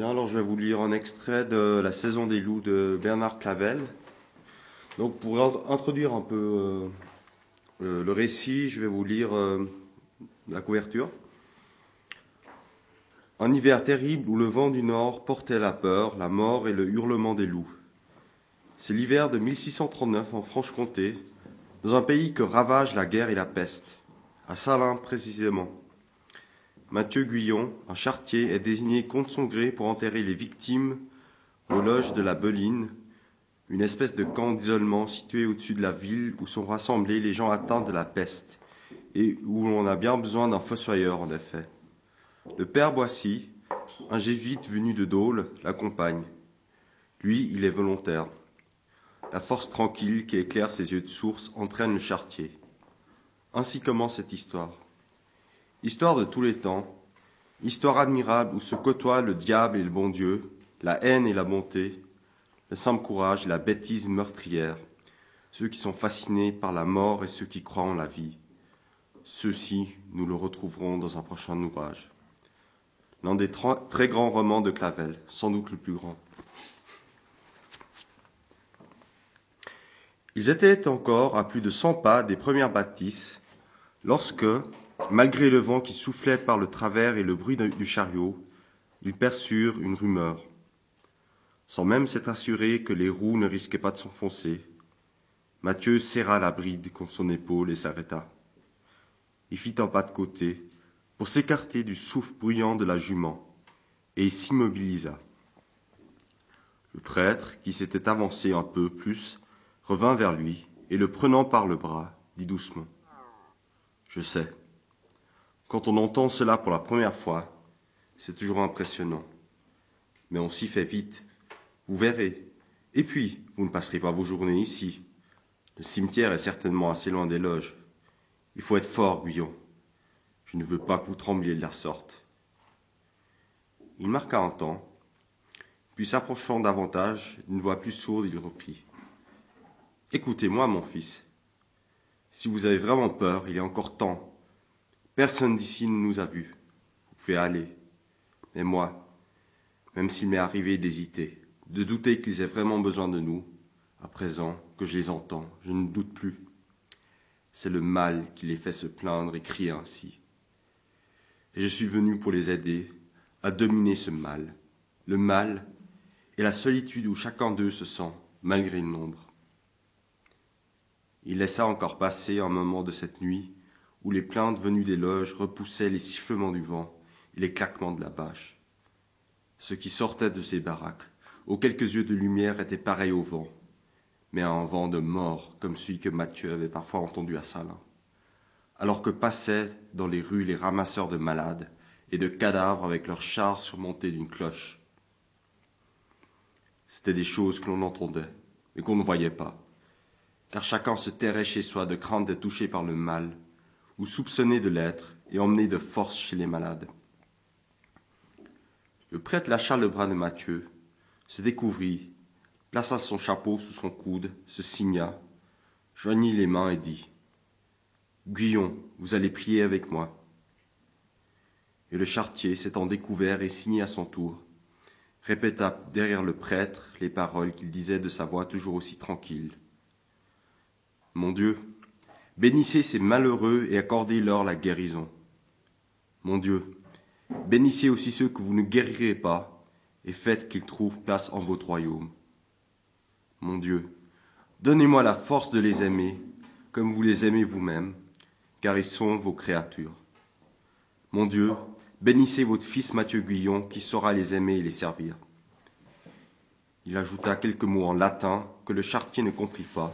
Je vais vous lire un extrait de La saison des loups de Bernard Clavel. Donc pour in- introduire un peu euh, le, récit, je vais vous lire euh, la couverture. Un hiver terrible où le vent du nord portait la peur, la mort et le hurlement des loups. C'est l'hiver de 1639 en Franche-Comté, dans un pays que ravage la guerre et la peste, à Salins précisément. Mathieu Guyon, un charretier, est désigné contre son gré pour enterrer les victimes aux loges de la Beline, une espèce de camp d'isolement situé au-dessus de la ville où sont rassemblés les gens atteints de la peste et où l'on a bien besoin d'un fossoyeur en effet. Le père Boissy, un jésuite venu de Dôle, l'accompagne. Lui, il est volontaire. La force tranquille qui éclaire ses yeux de source entraîne le charretier. Ainsi commence cette histoire. Histoire de tous les temps, histoire admirable où se côtoient le diable et le bon Dieu, la haine et la bonté, le simple courage et la bêtise meurtrière, ceux qui sont fascinés par la mort et ceux qui croient en la vie. Ceux-ci, nous le retrouverons dans un prochain ouvrage. L'un des très grands romans de Clavel, sans doute le plus grand. Ils étaient encore à plus de cent pas des premières bâtisses lorsque, malgré le vent qui soufflait par le travers et le bruit du chariot, ils perçurent une rumeur. Sans même s'être assuré que les roues ne risquaient pas de s'enfoncer, Mathieu serra la bride contre son épaule et s'arrêta. Il fit un pas de côté pour s'écarter du souffle bruyant de la jument, et il s'immobilisa. Le prêtre, qui s'était avancé un peu plus, revint vers lui, et le prenant par le bras, dit doucement. Je sais. Quand on entend cela pour la première fois, c'est toujours impressionnant. Mais on s'y fait vite. Vous verrez. Et puis, vous ne passerez pas vos journées ici. Le cimetière est certainement assez loin des loges. Il faut être fort, Guyon. Je ne veux pas que vous trembliez de la sorte. Il marqua un temps, puis s'approchant davantage, d'une voix plus sourde, il reprit. Écoutez-moi, mon fils. Si vous avez vraiment peur, il est encore temps. Personne d'ici ne nous a vus. Vous pouvez aller. Mais moi, même s'il m'est arrivé d'hésiter, de douter qu'ils aient vraiment besoin de nous, à présent que je les entends, je ne doute plus. C'est le mal qui les fait se plaindre et crier ainsi. Et je suis venu pour les aider à dominer ce mal, le mal et la solitude où chacun d'eux se sent, malgré le nombre. Il laissa encore passer un moment de cette nuit où les plaintes venues des loges repoussaient les sifflements du vent et les claquements de la bâche. Ce qui sortait de ces baraques, aux quelques yeux de lumière, était pareil au vent, mais à un vent de mort comme celui que Mathieu avait parfois entendu à Salins, alors que passaient dans les rues les ramasseurs de malades et de cadavres avec leurs chars surmontés d'une cloche. C'étaient des choses que l'on entendait, mais qu'on ne voyait pas, car chacun se terrait chez soi de crainte d'être touché par le mal, ou soupçonné de l'être et emmené de force chez les malades. Le prêtre lâcha le bras de Mathieu, se découvrit, plaça son chapeau sous son coude, se signa, joignit les mains et dit Guyon, vous allez prier avec moi. Et le charretier, s'étant découvert et signé à son tour, répéta derrière le prêtre les paroles qu'il disait de sa voix toujours aussi tranquille. Mon Dieu, bénissez ces malheureux et accordez-leur la guérison. Mon Dieu, bénissez aussi ceux que vous ne guérirez pas et faites qu'ils trouvent place en votre royaume. Mon Dieu, donnez-moi la force de les aimer comme vous les aimez vous-même, car ils sont vos créatures. Mon Dieu, bénissez votre fils Mathieu Guyon qui saura les aimer et les servir. Il ajouta quelques mots en latin que le charretier ne comprit pas.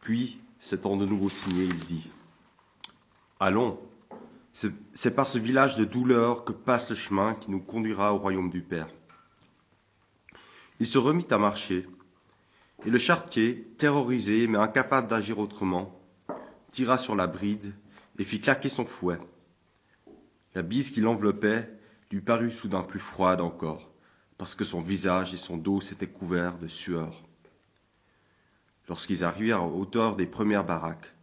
Puis, s'étant de nouveau signé, il dit Allons, c'est par ce village de douleur que passe le chemin qui nous conduira au royaume du Père. Il se remit à marcher, et le charretier, terrorisé mais incapable d'agir autrement, tira sur la bride et fit claquer son fouet. La bise qui l'enveloppait lui parut soudain plus froide encore, parce que son visage et son dos s'étaient couverts de sueur. Lorsqu'ils arrivèrent à hauteur des premières baraques,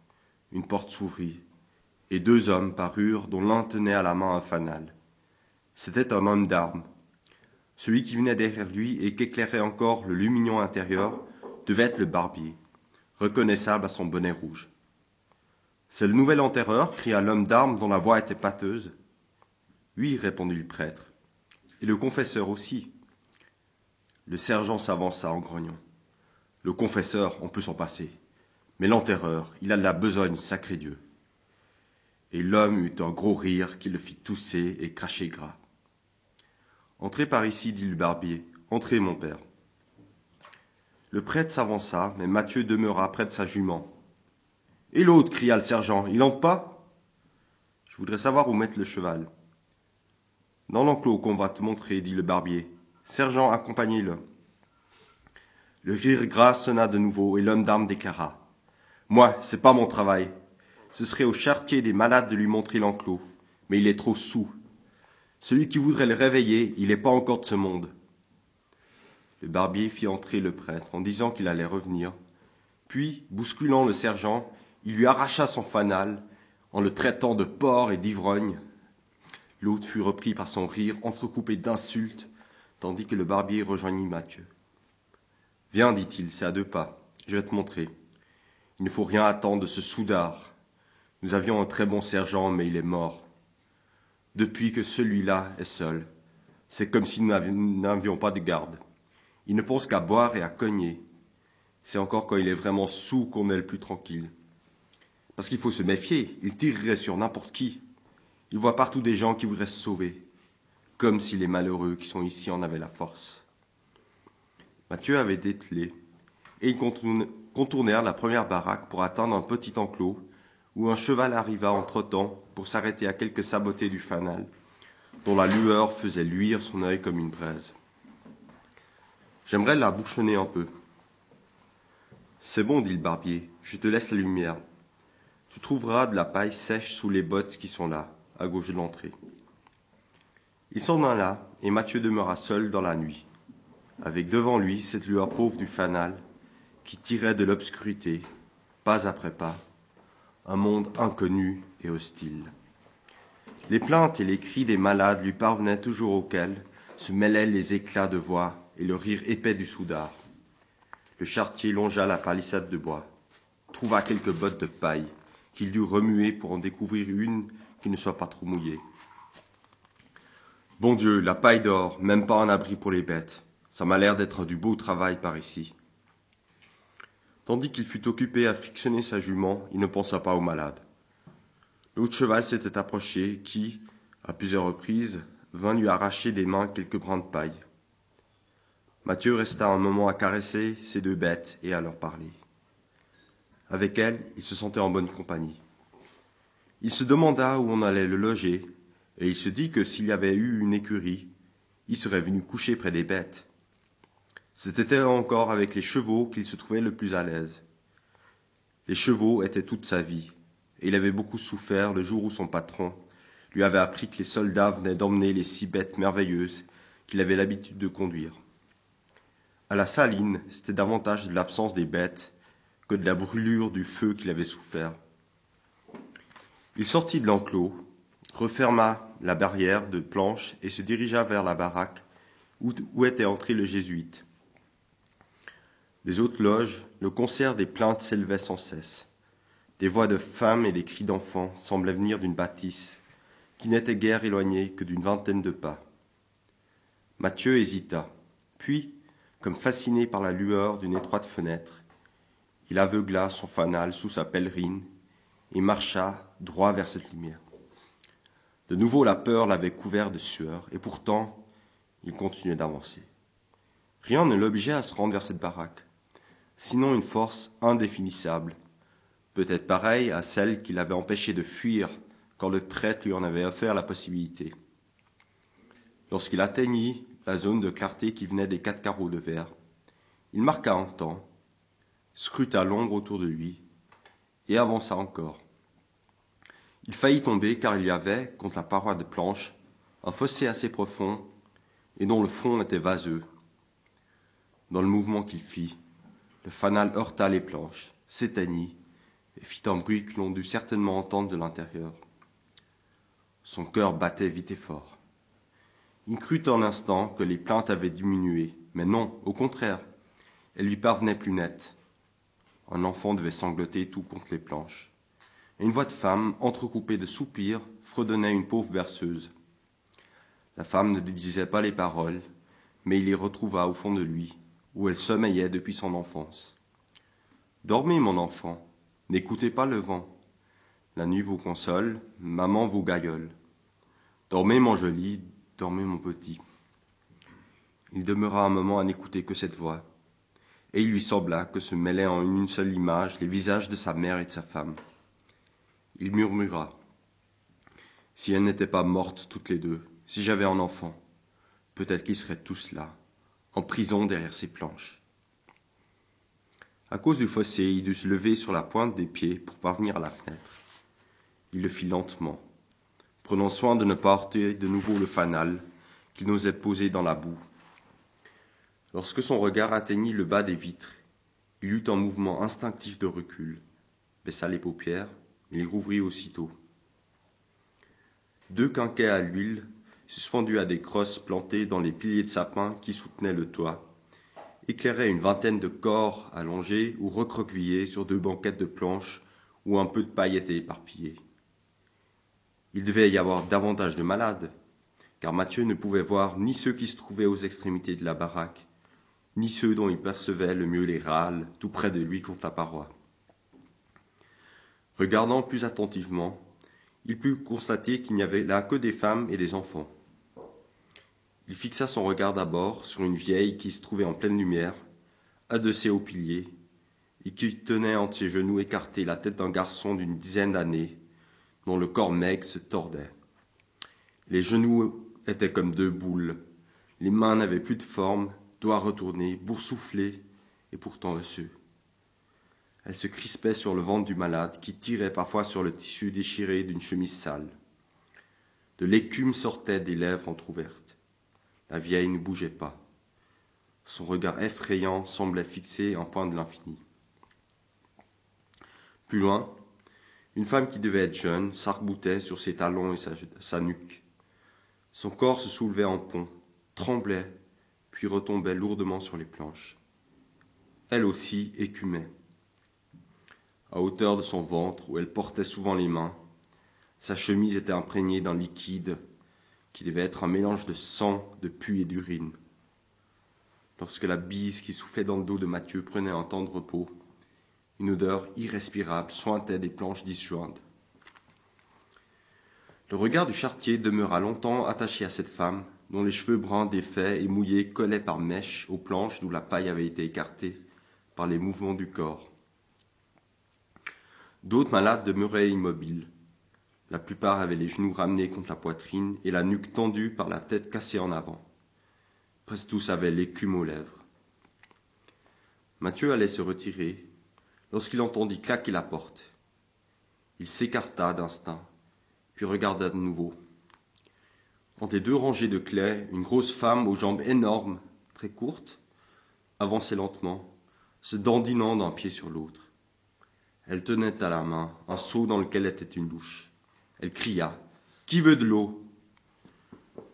une porte s'ouvrit, et deux hommes parurent dont l'un tenait à la main un fanal. C'était un homme d'armes. Celui qui venait derrière lui et qu'éclairait encore le lumignon intérieur devait être le barbier, reconnaissable à son bonnet rouge. C'est le nouvel enterreur cria l'homme d'armes dont la voix était pâteuse. Oui, répondit le prêtre. Et le confesseur aussi. Le sergent s'avança en grognant. Le confesseur, on peut s'en passer. Mais l'enterreur, il a de la besogne, sacré Dieu. Et l'homme eut un gros rire qui le fit tousser et cracher gras. Entrez par ici, dit le barbier. Entrez, mon père. Le prêtre s'avança, mais Mathieu demeura près de sa jument. Et l'autre, cria le sergent, il entre pas? Je voudrais savoir où mettre le cheval. Dans l'enclos qu'on va te montrer, dit le barbier. Sergent, accompagnez-le. Le rire gras sonna de nouveau et l'homme d'armes déclara. Moi, c'est pas mon travail. Ce serait au chartier des malades de lui montrer l'enclos. Mais il est trop sous. Celui qui voudrait le réveiller, il n'est pas encore de ce monde. Le barbier fit entrer le prêtre en disant qu'il allait revenir. Puis, bousculant le sergent, il lui arracha son fanal en le traitant de porc et d'ivrogne. L'autre fut repris par son rire entrecoupé d'insultes, tandis que le barbier rejoignit Mathieu. Viens, dit-il, c'est à deux pas. Je vais te montrer. Il ne faut rien attendre de ce soudard. Nous avions un très bon sergent, mais il est mort. Depuis que celui-là est seul, c'est comme si nous n'avions pas de garde. Il ne pense qu'à boire et à cogner. C'est encore quand il est vraiment sous qu'on est le plus tranquille. Parce qu'il faut se méfier, il tirerait sur n'importe qui. Il voit partout des gens qui voudraient se sauver, comme si les malheureux qui sont ici en avaient la force. Mathieu avait dételé, et ils contournèrent la première baraque pour atteindre un petit enclos où un cheval arriva entre-temps pour s'arrêter à quelques sabotés du fanal, dont la lueur faisait luire son œil comme une braise. J'aimerais la bouchonner un peu. C'est bon, dit le barbier, je te laisse la lumière. Tu trouveras de la paille sèche sous les bottes qui sont là, à gauche de l'entrée. Il s'en alla, et Mathieu demeura seul dans la nuit avec devant lui cette lueur pauvre du fanal qui tirait de l'obscurité, pas après pas, un monde inconnu et hostile. Les plaintes et les cris des malades lui parvenaient toujours auxquels se mêlaient les éclats de voix et le rire épais du soudard. Le chartier longea la palissade de bois, trouva quelques bottes de paille qu'il dut remuer pour en découvrir une qui ne soit pas trop mouillée. Bon Dieu, la paille d'or, même pas un abri pour les bêtes. Ça m'a l'air d'être du beau travail par ici. Tandis qu'il fut occupé à frictionner sa jument, il ne pensa pas au malade. L'autre cheval s'était approché, qui, à plusieurs reprises, vint lui arracher des mains quelques brins de paille. Mathieu resta un moment à caresser ces deux bêtes et à leur parler. Avec elles, il se sentait en bonne compagnie. Il se demanda où on allait le loger, et il se dit que s'il y avait eu une écurie, il serait venu coucher près des bêtes. C'était encore avec les chevaux qu'il se trouvait le plus à l'aise. Les chevaux étaient toute sa vie, et il avait beaucoup souffert le jour où son patron lui avait appris que les soldats venaient d'emmener les six bêtes merveilleuses qu'il avait l'habitude de conduire. À la saline, c'était davantage de l'absence des bêtes que de la brûlure du feu qu'il avait souffert. Il sortit de l'enclos, referma la barrière de planches et se dirigea vers la baraque où, où était entré le jésuite. Des autres loges, le concert des plaintes s'élevait sans cesse. Des voix de femmes et des cris d'enfants semblaient venir d'une bâtisse qui n'était guère éloignée que d'une vingtaine de pas. Mathieu hésita, puis, comme fasciné par la lueur d'une étroite fenêtre, il aveugla son fanal sous sa pèlerine et marcha droit vers cette lumière. De nouveau la peur l'avait couvert de sueur, et pourtant il continuait d'avancer. Rien ne l'obligeait à se rendre vers cette baraque sinon une force indéfinissable, peut-être pareille à celle qui l'avait empêché de fuir quand le prêtre lui en avait offert la possibilité. Lorsqu'il atteignit la zone de clarté qui venait des quatre carreaux de verre, il marqua un temps, scruta l'ombre autour de lui, et avança encore. Il faillit tomber car il y avait, contre la paroi de planche, un fossé assez profond et dont le fond était vaseux. Dans le mouvement qu'il fit, le fanal heurta les planches, s'éteignit et fit un bruit que l'on dut certainement entendre de l'intérieur. Son cœur battait vite et fort. Il crut un instant que les plaintes avaient diminué, mais non, au contraire, elles lui parvenaient plus nettes. Un enfant devait sangloter tout contre les planches. Une voix de femme, entrecoupée de soupirs, fredonnait une pauvre berceuse. La femme ne disait pas les paroles, mais il les retrouva au fond de lui, où elle sommeillait depuis son enfance. Dormez, mon enfant, n'écoutez pas le vent. La nuit vous console, maman vous gaillole. Dormez, mon joli, dormez, mon petit. Il demeura un moment à n'écouter que cette voix, et il lui sembla que se mêlaient en une seule image les visages de sa mère et de sa femme. Il murmura. Si elles n'étaient pas mortes toutes les deux, si j'avais un enfant, peut-être qu'ils seraient tous là, en prison derrière ces planches. À cause du fossé, il dut se lever sur la pointe des pieds pour parvenir à la fenêtre. Il le fit lentement, prenant soin de ne pas heurter de nouveau le fanal qu'il n'osait poser dans la boue. Lorsque son regard atteignit le bas des vitres, il eut un mouvement instinctif de recul, baissa les paupières, et les rouvrit aussitôt. Deux quinquets à l'huile, suspendus à des crosses plantées dans les piliers de sapin qui soutenaient le toit, éclairaient une vingtaine de corps allongés ou recroquevillés sur deux banquettes de planches où un peu de paille était éparpillée. Il devait y avoir davantage de malades, car Mathieu ne pouvait voir ni ceux qui se trouvaient aux extrémités de la baraque, ni ceux dont il percevait le mieux les râles tout près de lui contre la paroi. Regardant plus attentivement, il put constater qu'il n'y avait là que des femmes et des enfants. Il fixa son regard d'abord sur une vieille qui se trouvait en pleine lumière, adossée au pilier, et qui tenait entre ses genoux écartés la tête d'un garçon d'une dizaine d'années, dont le corps maigre se tordait. Les genoux étaient comme deux boules, les mains n'avaient plus de forme, doigts retournés, boursouflés et pourtant osseux. Elle se crispait sur le ventre du malade, qui tirait parfois sur le tissu déchiré d'une chemise sale. De l'écume sortait des lèvres entr'ouvertes. La vieille ne bougeait pas. Son regard effrayant semblait fixé en point de l'infini. Plus loin, une femme qui devait être jeune s'arc-boutait sur ses talons et sa, sa nuque. Son corps se soulevait en pont, tremblait puis retombait lourdement sur les planches. Elle aussi écumait. À hauteur de son ventre, où elle portait souvent les mains, sa chemise était imprégnée d'un liquide qui devait être un mélange de sang, de pu et d'urine. Lorsque la bise qui soufflait dans le dos de Mathieu prenait un temps de repos, une odeur irrespirable sointait des planches disjointes. Le regard du chartier demeura longtemps attaché à cette femme, dont les cheveux bruns défaits et mouillés collaient par mèches aux planches d'où la paille avait été écartée par les mouvements du corps. D'autres malades demeuraient immobiles. La plupart avaient les genoux ramenés contre la poitrine et la nuque tendue par la tête cassée en avant. Presque tous avaient l'écume aux lèvres. Mathieu allait se retirer lorsqu'il entendit claquer la porte. Il s'écarta d'instinct, puis regarda de nouveau. Entre les deux rangées de clés, une grosse femme aux jambes énormes, très courtes, avançait lentement, se dandinant d'un pied sur l'autre. Elle tenait à la main un seau dans lequel était une louche. Elle cria Qui veut de l'eau?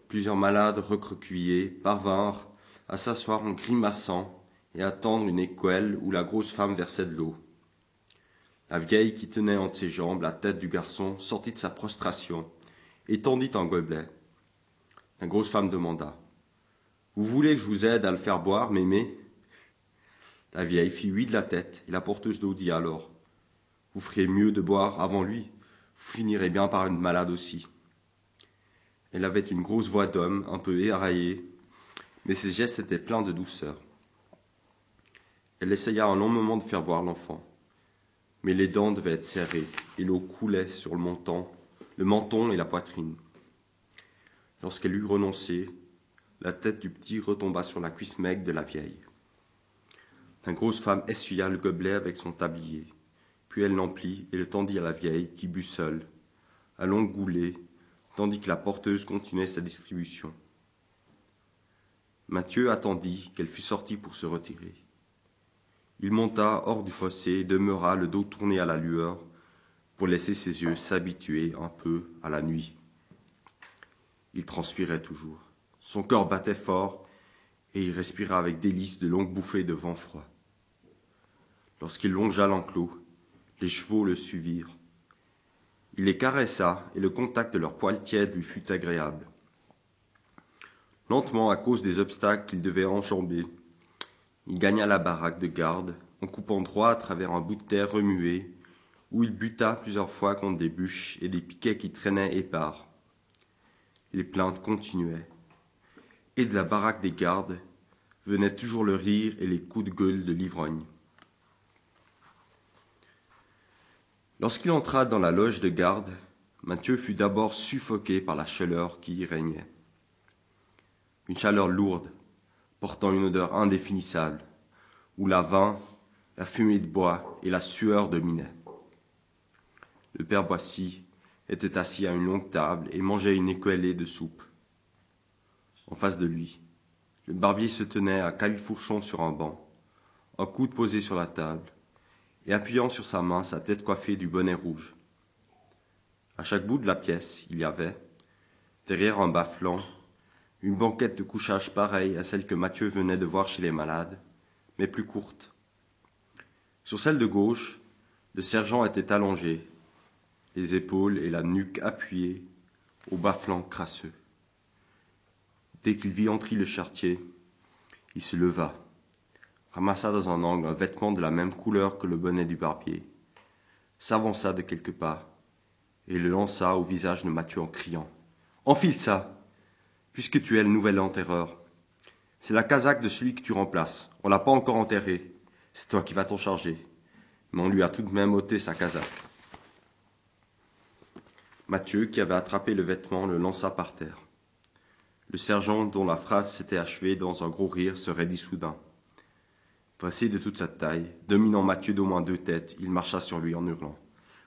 Plusieurs malades recroquevillés parvinrent à s'asseoir en grimaçant et attendre une écuelle où la grosse femme versait de l'eau. La vieille qui tenait entre ses jambes la tête du garçon sortit de sa prostration et tendit un gobelet. La grosse femme demanda Vous voulez que je vous aide à le faire boire, mémé? La vieille fit oui de la tête, et la porteuse d'eau dit alors Vous feriez mieux de boire avant lui, finirez bien par une malade aussi. Elle avait une grosse voix d'homme, un peu éraillée, mais ses gestes étaient pleins de douceur. Elle essaya un long moment de faire boire l'enfant, mais les dents devaient être serrées, et l'eau coulait sur le menton, le menton et la poitrine. Lorsqu'elle eut renoncé, la tête du petit retomba sur la cuisse maigre de la vieille. La grosse femme essuya le gobelet avec son tablier, puis elle l'emplit et le tendit à la vieille qui but seule, à longue goulée, tandis que la porteuse continuait sa distribution. Mathieu attendit qu'elle fût sortie pour se retirer. Il monta hors du fossé et demeura le dos tourné à la lueur pour laisser ses yeux s'habituer un peu à la nuit. Il transpirait toujours. Son corps battait fort, et il respira avec délice de longues bouffées de vent froid. Lorsqu'il longea l'enclos, les chevaux le suivirent. Il les caressa, et le contact de leurs poils tièdes lui fut agréable. Lentement, à cause des obstacles qu'il devait enjamber, il gagna la baraque de garde, en coupant droit à travers un bout de terre remué, où il buta plusieurs fois contre des bûches et des piquets qui traînaient épars. Les plaintes continuaient, et de la baraque des gardes venaient toujours le rire et les coups de gueule de l'ivrogne. Lorsqu'il entra dans la loge de garde, Mathieu fut d'abord suffoqué par la chaleur qui y régnait. Une chaleur lourde, portant une odeur indéfinissable, où la vin, la fumée de bois et la sueur dominaient. Le père Boissy était assis à une longue table et mangeait une écuellée de soupe. En face de lui, le barbier se tenait à califourchon sur un banc, un coude posé sur la table, et appuyant sur sa main sa tête coiffée du bonnet rouge. À chaque bout de la pièce, il y avait, derrière un bas flanc, une banquette de couchage pareille à celle que Mathieu venait de voir chez les malades, mais plus courte. Sur celle de gauche, le sergent était allongé, les épaules et la nuque appuyées au bas flanc crasseux. Dès qu'il vit entrer le chartier, il se leva, ramassa dans un angle un vêtement de la même couleur que le bonnet du barbier, s'avança de quelques pas et le lança au visage de Mathieu en criant Enfile ça puisque tu es le nouvel enterreur. C'est la casaque de celui que tu remplaces. On l'a pas encore enterré. C'est toi qui vas t'en charger. Mais on lui a tout de même ôté sa casaque. Mathieu, qui avait attrapé le vêtement, le lança par terre. Le sergent, dont la phrase s'était achevée dans un gros rire, se raidit soudain. Pressé de toute sa taille, dominant Mathieu d'au moins deux têtes, il marcha sur lui en hurlant.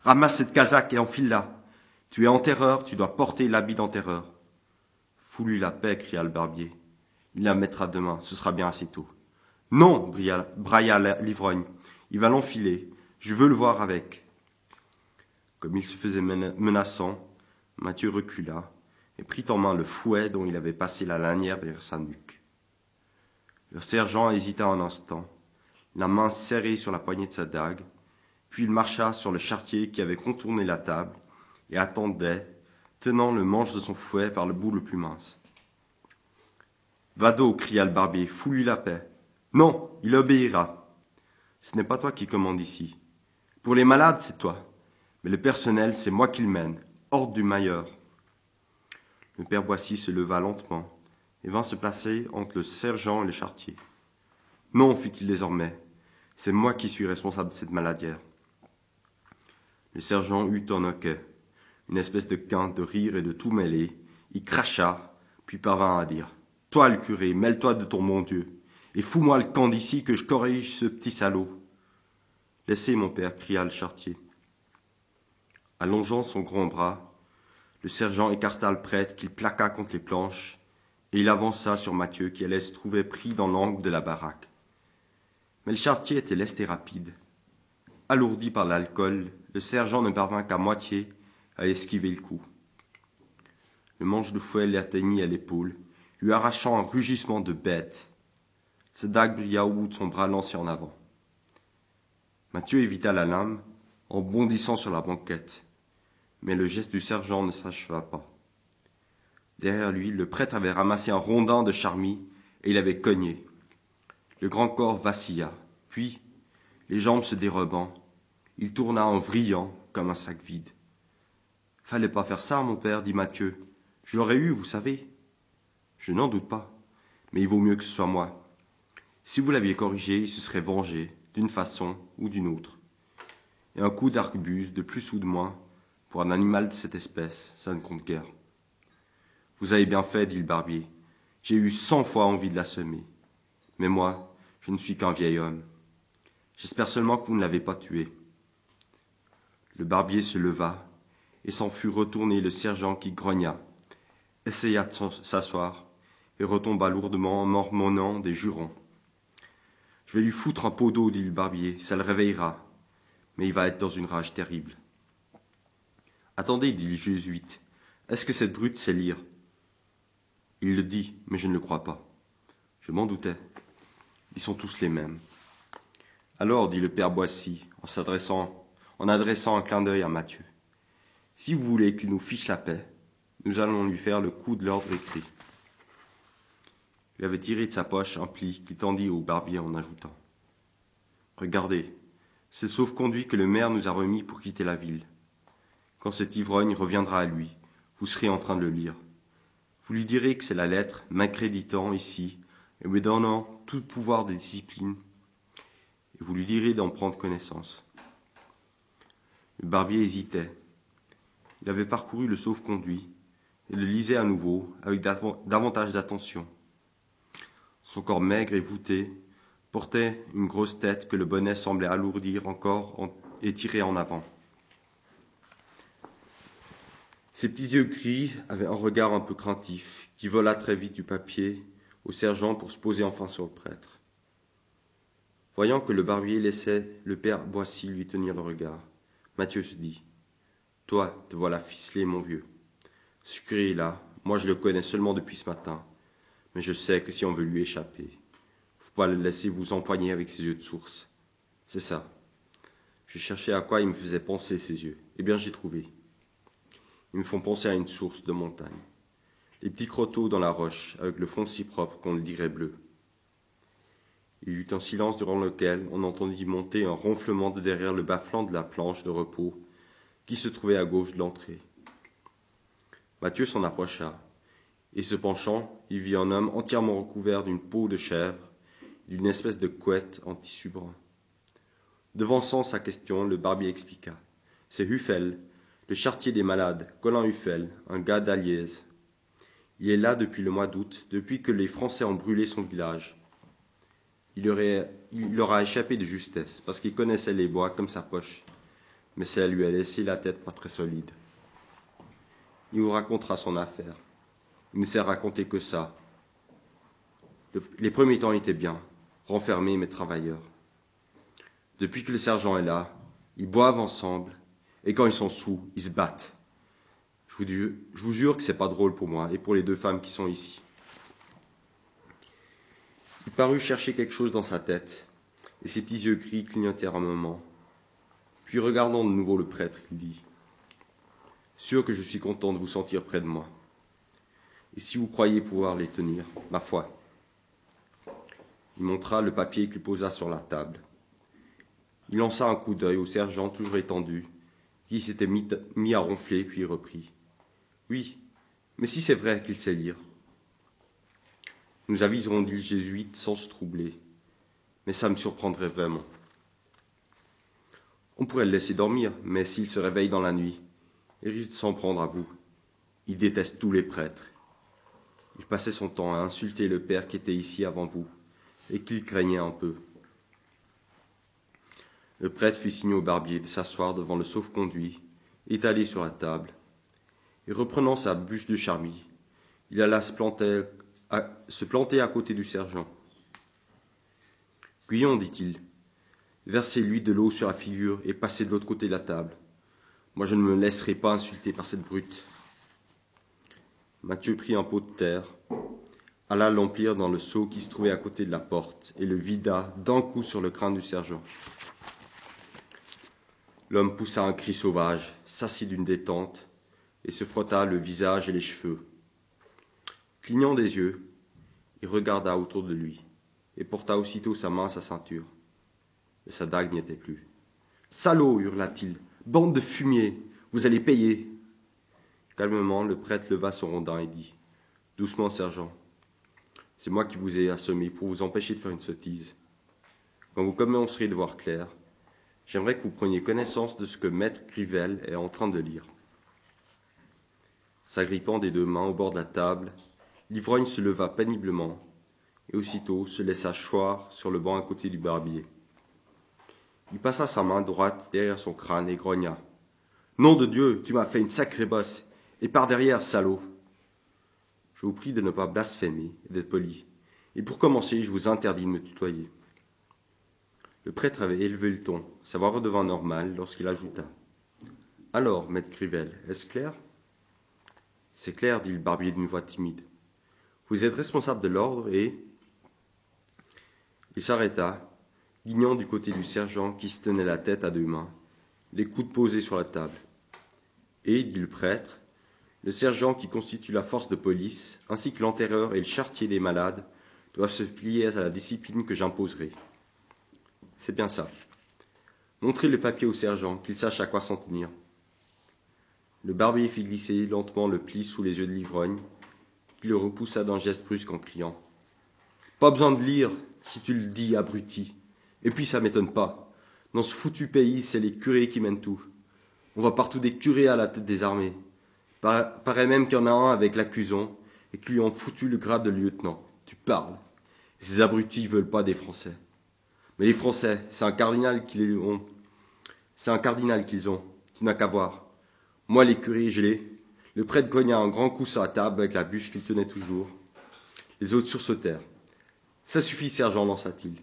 Ramasse cette casaque et enfile-la. Tu es enterreur, tu dois porter l'habit d'enterreur. Fous-lui la paix, cria le barbier. Il la mettra demain, ce sera bien assez tôt. Non, brailla l'ivrogne. Il va l'enfiler. Je veux le voir avec. Comme il se faisait menaçant, Mathieu recula et prit en main le fouet dont il avait passé la lanière derrière sa nuque. Le sergent hésita un instant, la main serrée sur la poignée de sa dague, puis il marcha sur le chartier qui avait contourné la table et attendait, tenant le manche de son fouet par le bout le plus mince. Vado, cria le barbier, fous-lui la paix. Non, il obéira. Ce n'est pas toi qui commande ici. Pour les malades, c'est toi. Mais le personnel, c'est moi qui le mène. Ordre du mailleur. Le père Boissy se leva lentement et vint se placer entre le sergent et le chartier. Non, fit-il désormais, c'est moi qui suis responsable de cette maladière. Le sergent eut un hoquet une espèce de quinte de rire et de tout mêler, il cracha, puis parvint à dire Toi, le curé, mêle-toi de ton bon Dieu, et fous-moi le camp d'ici que je corrige ce petit salaud. Laissez, mon père, cria le chartier. Allongeant son grand bras, le sergent écarta le prêtre qu'il plaqua contre les planches, et il avança sur Mathieu qui allait se trouver pris dans l'angle de la baraque. Mais le chartier était leste et rapide. Alourdi par l'alcool, le sergent ne parvint qu'à moitié à esquiver le coup. Le manche de fouet l'atteignit à l'épaule, lui arrachant un rugissement de bête. Sa dague brilla au bout de son bras lancé en avant. Mathieu évita la lame en bondissant sur la banquette, mais le geste du sergent ne s'acheva pas. Derrière lui, le prêtre avait ramassé un rondin de charmille et il avait cogné. Le grand corps vacilla, puis, les jambes se dérobant, il tourna en vrillant comme un sac vide. Fallait pas faire ça, mon père, dit Mathieu. Je l'aurais eu, vous savez. Je n'en doute pas. Mais il vaut mieux que ce soit moi. Si vous l'aviez corrigé, il se serait vengé, d'une façon ou d'une autre. Et un coup d'arquebuse, de plus ou de moins, pour un animal de cette espèce, ça ne compte guère. Vous avez bien fait, dit le barbier. J'ai eu cent fois envie de l'assommer. Mais moi, je ne suis qu'un vieil homme. J'espère seulement que vous ne l'avez pas tué. Le barbier se leva et s'en fut retourné le sergent qui grogna, essaya de s'asseoir, et retomba lourdement en mormonnant des jurons. Je vais lui foutre un pot d'eau, dit le barbier, ça le réveillera, mais il va être dans une rage terrible. Attendez, dit le jésuite, est-ce que cette brute sait lire? Il le dit, mais je ne le crois pas. Je m'en doutais. Ils sont tous les mêmes. Alors, dit le père Boissy, en s'adressant, en adressant un clin d'œil à Mathieu, si vous voulez qu'il nous fiche la paix, nous allons lui faire le coup de l'ordre écrit. Il avait tiré de sa poche un pli qu'il tendit au barbier en ajoutant Regardez, c'est le sauf-conduit que le maire nous a remis pour quitter la ville. Quand cet ivrogne reviendra à lui, vous serez en train de le lire. Vous lui direz que c'est la lettre m'accréditant ici et me donnant tout pouvoir des disciplines, et vous lui direz d'en prendre connaissance. Le barbier hésitait. Il avait parcouru le sauf-conduit et le lisait à nouveau avec davantage d'attention. Son corps maigre et voûté portait une grosse tête que le bonnet semblait alourdir encore et tirer en avant. Ses petits yeux gris avaient un regard un peu craintif, qui vola très vite du papier au sergent pour se poser enfin sur le prêtre. Voyant que le barbier laissait le père Boissy lui tenir le regard, Mathieu se dit Toi, te voilà ficelé, mon vieux. Ce est là, moi je le connais seulement depuis ce matin, mais je sais que si on veut lui échapper, faut pas le laisser vous empoigner avec ses yeux de source. C'est ça. Je cherchais à quoi il me faisait penser ses yeux. Eh bien, j'ai trouvé. Ils me font penser à une source de montagne. Les petits crotteaux dans la roche, avec le fond si propre qu'on le dirait bleu. Il y eut un silence durant lequel on entendit monter un ronflement de derrière le bas-flanc de la planche de repos qui se trouvait à gauche de l'entrée. Mathieu s'en approcha, et se penchant, il vit un homme entièrement recouvert d'une peau de chèvre, d'une espèce de couette en tissu brun. Devançant sa question, le barbier expliqua. C'est Huffel, le chartier des malades, Colin Huffel, un gars d'Aliès. Il est là depuis le mois d'août, depuis que les Français ont brûlé son village. Il, leur a échappé de justesse, parce qu'il connaissait les bois comme sa poche, mais ça lui a laissé la tête pas très solide. Il vous racontera son affaire. Il ne sait raconter que ça. Les premiers temps étaient bien, renfermés mais travailleurs. Depuis que le sergent est là, ils boivent ensemble, et quand ils sont sous, ils se battent. Je vous, je vous jure que c'est pas drôle pour moi et pour les deux femmes qui sont ici. Il parut chercher quelque chose dans sa tête, et ses petits yeux gris clignotèrent un moment. Puis regardant de nouveau le prêtre, il dit Sûr que je suis content de vous sentir près de moi. Et si vous croyez pouvoir les tenir, ma foi. Il montra le papier qu'il posa sur la table. Il lança un coup d'œil au sergent toujours étendu, qui s'était mis, à ronfler, puis reprit. Oui, mais si c'est vrai qu'il sait lire. Nous aviserons, dit le jésuite sans se troubler, mais ça me surprendrait vraiment. On pourrait le laisser dormir, mais s'il se réveille dans la nuit, il risque de s'en prendre à vous. Il déteste tous les prêtres. Il passait son temps à insulter le père qui était ici avant vous, et qu'il craignait un peu. Le prêtre fit signe au barbier de s'asseoir devant le sauf-conduit, étalé sur la table, et reprenant sa bûche de charmille, il alla se planter à, côté du sergent. Guyon, dit-il, versez-lui de l'eau sur la figure et passez de l'autre côté de la table. Moi, je ne me laisserai pas insulter par cette brute. Mathieu prit un pot de terre, alla l'emplir dans le seau qui se trouvait à côté de la porte et le vida d'un coup sur le crâne du sergent. L'homme poussa un cri sauvage, s'assit d'une détente, et se frotta le visage et les cheveux. Clignant des yeux, il regarda autour de lui, et porta aussitôt sa main à sa ceinture. Mais sa dague n'y était plus. Salaud hurla-t-il, bande de fumier, vous allez payer. Calmement, le prêtre leva son rondin et dit Doucement, sergent, c'est moi qui vous ai assommé pour vous empêcher de faire une sottise. Quand vous commencerez de voir clair, J'aimerais que vous preniez connaissance de ce que Maître Grivel est en train de lire. S'agrippant des deux mains au bord de la table, l'ivrogne se leva péniblement et aussitôt se laissa choir sur le banc à côté du barbier. Il passa sa main droite derrière son crâne et grogna. Nom de Dieu, tu m'as fait une sacrée bosse, et par derrière, salaud. Je vous prie de ne pas blasphémer et d'être poli. Et pour commencer, je vous interdis de me tutoyer. Le prêtre avait élevé le ton, sa voix redevint normale lorsqu'il ajouta Alors, maître Crivel, est-ce clair? C'est clair, dit le barbier d'une voix timide. Vous êtes responsable de l'ordre et. Il s'arrêta, guignant du côté du sergent qui se tenait la tête à deux mains, les coudes posés sur la table. Et, dit le prêtre, le sergent qui constitue la force de police, ainsi que l'enterreur et le chartier des malades, doivent se plier à la discipline que j'imposerai. C'est bien ça. Montrez le papier au sergent, qu'il sache à quoi s'en tenir. Le barbier fit glisser lentement le pli sous les yeux de l'ivrogne, puis le repoussa d'un geste brusque en criant. Pas besoin de lire, si tu le dis, abruti. Et puis ça m'étonne pas. Dans ce foutu pays, c'est les curés qui mènent tout. On voit partout des curés à la tête des armées. Paraît même qu'il y en a un avec l'accusant et qu'ils lui ont foutu le grade de lieutenant. Tu parles. Ces abrutis veulent pas des Français. Mais les Français, c'est un cardinal qu'ils ont. C'est un cardinal qu'ils ont, qui n'a qu'à voir. Moi, je l'ai. Le prêtre cogna un grand coup sur la table avec la bûche qu'il tenait toujours. Les autres sursautèrent. Ça suffit, sergent, lança-t-il.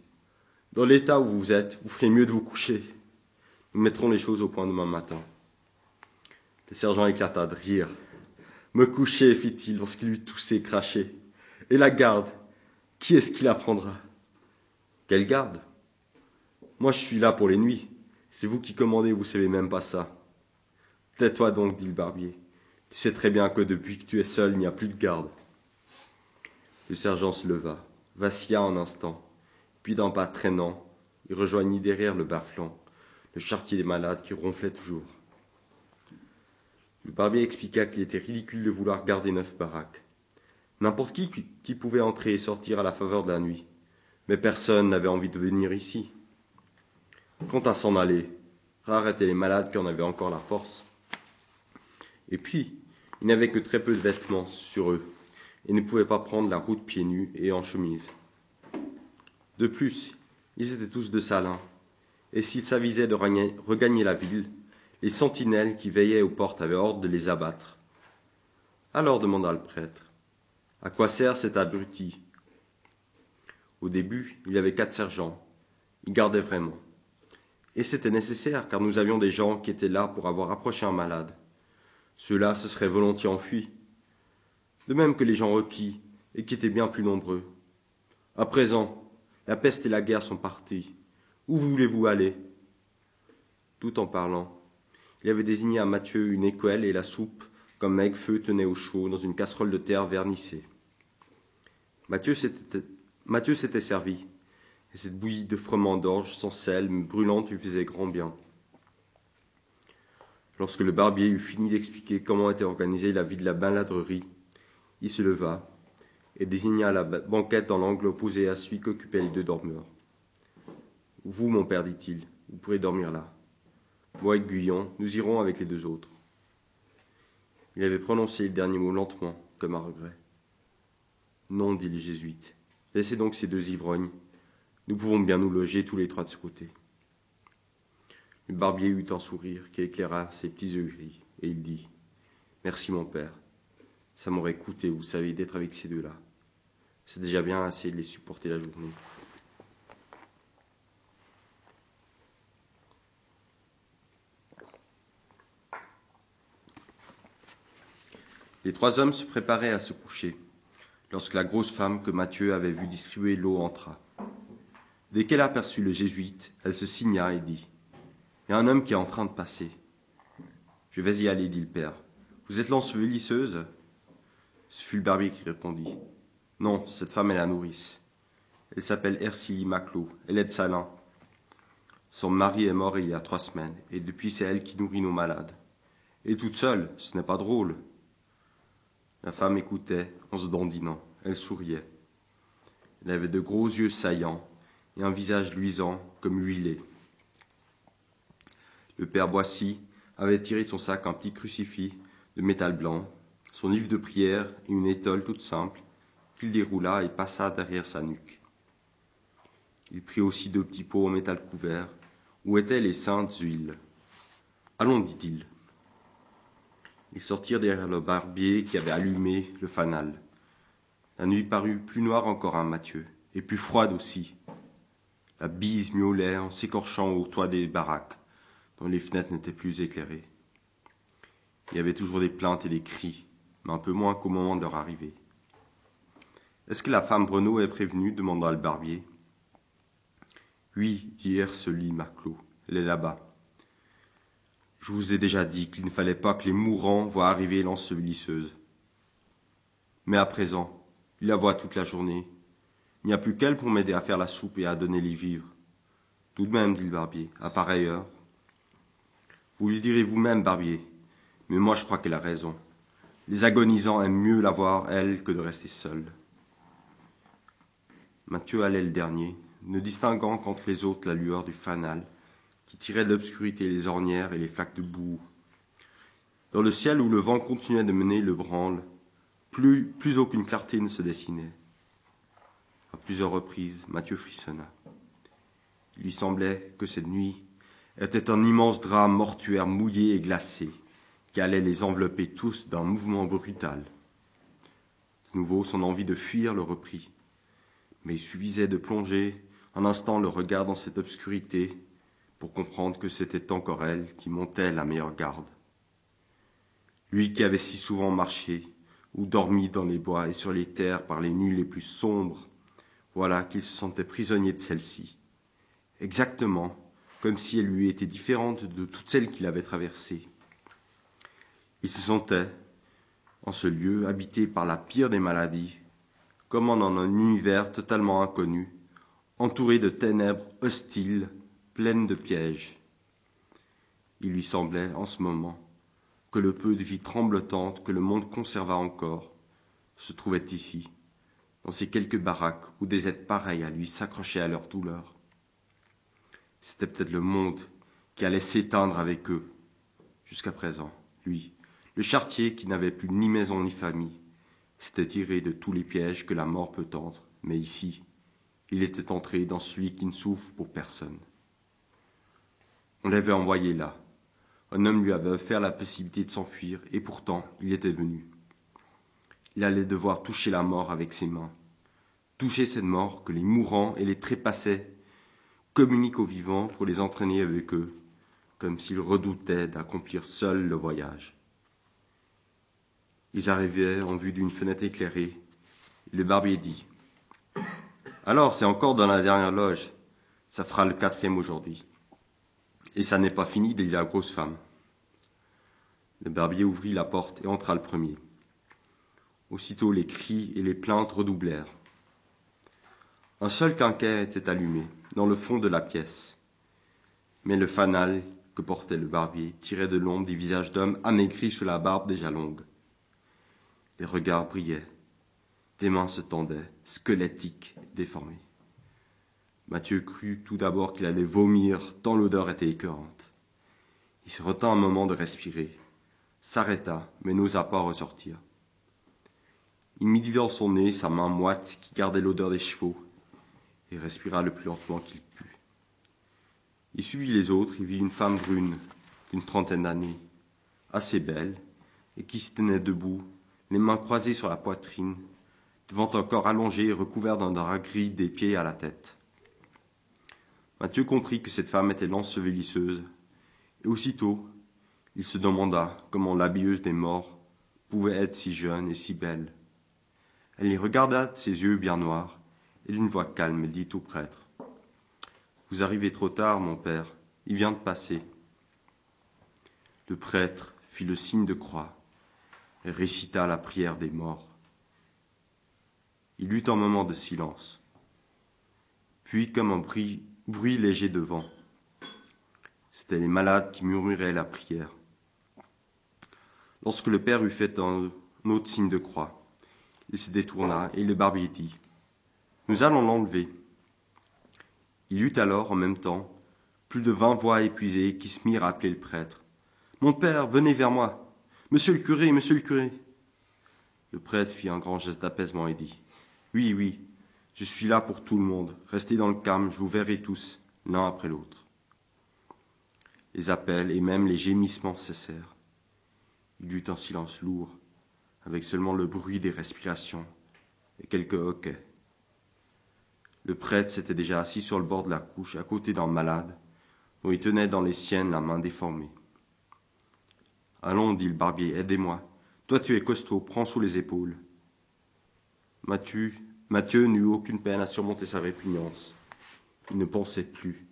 Dans l'état où vous êtes, vous ferez mieux de vous coucher. Nous mettrons les choses au point demain matin. Le sergent éclata de rire. Me coucher, fit-il, lorsqu'il eut toussé, craché. Et la garde, qui est-ce qui la prendra? Quelle garde? Moi, je suis là pour les nuits. C'est vous qui commandez, vous savez même pas ça. Tais-toi donc, dit le barbier. Tu sais très bien que depuis que tu es seul, il n'y a plus de garde. Le sergent se leva, vacilla un instant, puis d'un pas traînant, il rejoignit derrière le bas-flanc le chartier des malades qui ronflait toujours. Le barbier expliqua qu'il était ridicule de vouloir garder neuf baraques. N'importe qui qui pouvait entrer et sortir à la faveur de la nuit, mais personne n'avait envie de venir ici. Quant à s'en aller, rares étaient les malades qui en avaient encore la force. Et puis, ils n'avaient que très peu de vêtements sur eux et ne pouvaient pas prendre la route pieds nus et en chemise. De plus, ils étaient tous de Salins, et s'ils s'avisaient de regagner la ville, les sentinelles qui veillaient aux portes avaient ordre de les abattre. Alors demanda le prêtre, à quoi sert cet abruti? Au début, il y avait quatre sergents. Il gardait vraiment. Et c'était nécessaire, car nous avions des gens qui étaient là pour avoir approché un malade. Ceux-là se seraient volontiers enfuis. De même que les gens requis, et qui étaient bien plus nombreux. À présent, la peste et la guerre sont partis. Où voulez-vous aller? Tout en parlant, il avait désigné à Mathieu une écuelle et la soupe, comme Meg-Feu tenait au chaud dans une casserole de terre vernissée. Mathieu s'était servi, et cette bouillie de froment d'orge sans sel, brûlante, lui faisait grand bien. Lorsque le barbier eut fini d'expliquer comment était organisée la vie de la baladrerie, il se leva et désigna la banquette dans l'angle opposé à celui qu'occupaient les deux dormeurs. Vous, mon père, dit-il, vous pourrez dormir là. Moi et Guyon, nous irons avec les deux autres. Il avait prononcé le dernier mot lentement, comme un regret. Non, dit le jésuite, laissez donc ces deux ivrognes. Nous pouvons bien nous loger tous les trois de ce côté. Le barbier eut un sourire qui éclaira ses petits yeux gris, et il dit Merci, mon père. Ça m'aurait coûté, vous savez, d'être avec ces deux-là. C'est déjà bien assez de les supporter la journée. Les trois hommes se préparaient à se coucher, lorsque la grosse femme que Mathieu avait vue distribuer l'eau entra. Dès qu'elle aperçut le jésuite, elle se signa et dit Il y a un homme qui est en train de passer. Je vais y aller, dit le père. Vous êtes l'ensevelisseuse? Ce fut le barbier qui répondit Non, cette femme est la nourrice. Elle s'appelle Ercilie Maclot, elle est de Salin. Son mari est mort il y a trois semaines, et depuis c'est elle qui nourrit nos malades. Et toute seule, ce n'est pas drôle. La femme écoutait en se dandinant, elle souriait. Elle avait de gros yeux saillants, et un visage luisant comme huilé. Le père Boissy avait tiré de son sac un petit crucifix de métal blanc, son livre de prière et une étole toute simple qu'il déroula et passa derrière sa nuque. Il prit aussi deux petits pots en métal couvert où étaient les saintes huiles. Allons, dit-il. Ils sortirent derrière le barbier qui avait allumé le fanal. La nuit parut plus noire encore à Mathieu, et plus froide aussi, la bise miaulait en s'écorchant au toit des baraques, les fenêtres n'étaient plus éclairées. Il y avait toujours des plaintes et des cris, mais un peu moins qu'au moment de leur arrivée. Est-ce que la femme Renaud est prévenue demanda le barbier. Oui, dit Hercely Maclot. Elle est là-bas. Je vous ai déjà dit qu'il ne fallait pas que les mourants voient arriver l'ensevelisseuse. Mais à présent, il la voit toute la journée. Il n'y a plus qu'elle pour m'aider à faire la soupe et à donner les vivres. Tout de même, dit le barbier, à pareille heure. Vous lui direz vous-même, barbier, mais moi je crois qu'elle a raison. Les agonisants aiment mieux la voir, elle, que de rester seule. Mathieu allait le dernier, ne distinguant qu'entre les autres la lueur du fanal, qui tirait de l'obscurité les ornières et les flaques de boue. Dans le ciel où le vent continuait de mener le branle, plus, plus aucune clarté ne se dessinait. À plusieurs reprises, Mathieu frissonna. Il lui semblait que cette nuit était un immense drame mortuaire mouillé et glacé, qui allait les envelopper tous d'un mouvement brutal. De nouveau, son envie de fuir le reprit, mais il suffisait de plonger un instant le regard dans cette obscurité pour comprendre que c'était encore elle qui montait la meilleure garde. Lui qui avait si souvent marché ou dormi dans les bois et sur les terres par les nuits les plus sombres, voilà qu'il se sentait prisonnier de celle-ci, exactement comme si elle lui était différente de toutes celles qu'il avait traversées. Il se sentait, en ce lieu habité par la pire des maladies, comme en un univers totalement inconnu, entouré de ténèbres hostiles, pleines de pièges. Il lui semblait, en ce moment, que le peu de vie tremblotante que le monde conserva encore se trouvait ici, dans ces quelques baraques où des êtres pareils à lui s'accrochaient à leur douleur. C'était peut-être le monde qui allait s'éteindre avec eux. Jusqu'à présent, lui, le chartier qui n'avait plus ni maison ni famille, s'était tiré de tous les pièges que la mort peut tendre, mais ici, il était entré dans celui qui ne souffre pour personne. On l'avait envoyé là. Un homme lui avait offert la possibilité de s'enfuir, et pourtant il était venu. Il allait devoir toucher la mort avec ses mains, toucher cette mort que les mourants et les trépassaient communiquent aux vivants pour les entraîner avec eux, comme s'ils redoutaient d'accomplir seuls le voyage. Ils arrivaient en vue d'une fenêtre éclairée. Le barbier dit Alors, c'est encore dans la dernière loge. Ça fera le quatrième aujourd'hui. Et ça n'est pas fini, dit la grosse femme. Le barbier ouvrit la porte et entra le premier. Aussitôt les cris et les plaintes redoublèrent. Un seul quinquet était allumé, dans le fond de la pièce. Mais le fanal que portait le barbier tirait de l'ombre des visages d'hommes amaigris sous la barbe déjà longue. Les regards brillaient, des mains se tendaient, squelettiques et déformées. Mathieu crut tout d'abord qu'il allait vomir, tant l'odeur était écœurante. Il se retint un moment de respirer, s'arrêta, mais n'osa pas ressortir. Il mit dans son nez sa main moite qui gardait l'odeur des chevaux et respira le plus lentement qu'il put. Il suivit les autres et vit une femme brune d'une trentaine d'années, assez belle, et qui se tenait debout, les mains croisées sur la poitrine, devant un corps allongé et recouvert d'un drap gris des pieds à la tête. Mathieu comprit que cette femme était l'ensevelisseuse, et aussitôt il se demanda comment l'habilleuse des morts pouvait être si jeune et si belle. Elle les regarda de ses yeux bien noirs, et d'une voix calme, elle dit au prêtre Vous arrivez trop tard, mon père, il vient de passer. Le prêtre fit le signe de croix et récita la prière des morts. Il eut un moment de silence, puis comme un bruit, léger de vent. C'étaient les malades qui murmuraient la prière. Lorsque le père eut fait un autre signe de croix, il se détourna et le barbier dit nous allons l'enlever. Il y eut alors, en même temps, plus de vingt voix épuisées qui se mirent à appeler le prêtre. Mon père, venez vers moi. Monsieur le curé, monsieur le curé. Le prêtre fit un grand geste d'apaisement et dit Oui, oui, je suis là pour tout le monde. Restez dans le calme, je vous verrai tous, l'un après l'autre. Les appels et même les gémissements cessèrent. Il y eut un silence lourd, avec seulement le bruit des respirations et quelques hoquets. Le prêtre s'était déjà assis sur le bord de la couche, à côté d'un malade, dont il tenait dans les siennes la main déformée. Allons, dit le barbier, aidez-moi. Toi tu es costaud, prends sous les épaules. Mathieu, Mathieu n'eut aucune peine à surmonter sa répugnance. Il ne pensait plus.